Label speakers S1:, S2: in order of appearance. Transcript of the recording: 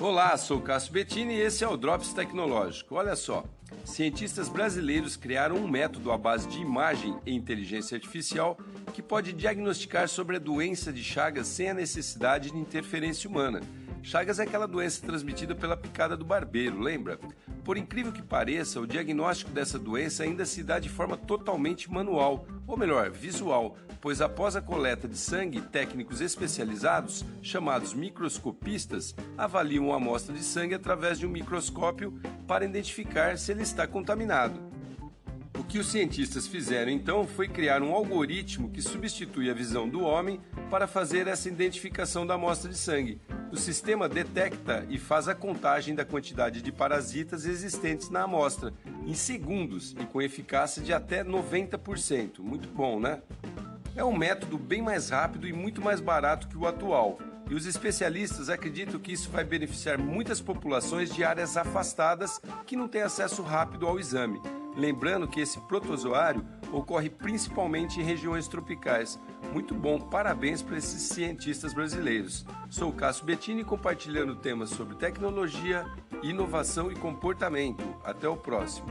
S1: Olá, sou Cássio Bettini e esse é o Drops Tecnológico. Olha só, cientistas brasileiros criaram um método à base de imagem e inteligência artificial que pode diagnosticar sobre a doença de Chagas sem a necessidade de interferência humana. Chagas é aquela doença transmitida pela picada do barbeiro, lembra? Por incrível que pareça, o diagnóstico dessa doença ainda se dá de forma totalmente manual, ou melhor, visual, pois após a coleta de sangue, técnicos especializados, chamados microscopistas, avaliam a amostra de sangue através de um microscópio para identificar se ele está contaminado. O que os cientistas fizeram então foi criar um algoritmo que substitui a visão do homem para fazer essa identificação da amostra de sangue. O sistema detecta e faz a contagem da quantidade de parasitas existentes na amostra em segundos e com eficácia de até 90%. Muito bom, né? É um método bem mais rápido e muito mais barato que o atual. E os especialistas acreditam que isso vai beneficiar muitas populações de áreas afastadas que não têm acesso rápido ao exame. Lembrando que esse protozoário ocorre principalmente em regiões tropicais. Muito bom, parabéns para esses cientistas brasileiros. Sou Cássio Bettini compartilhando temas sobre tecnologia, inovação e comportamento. Até o próximo.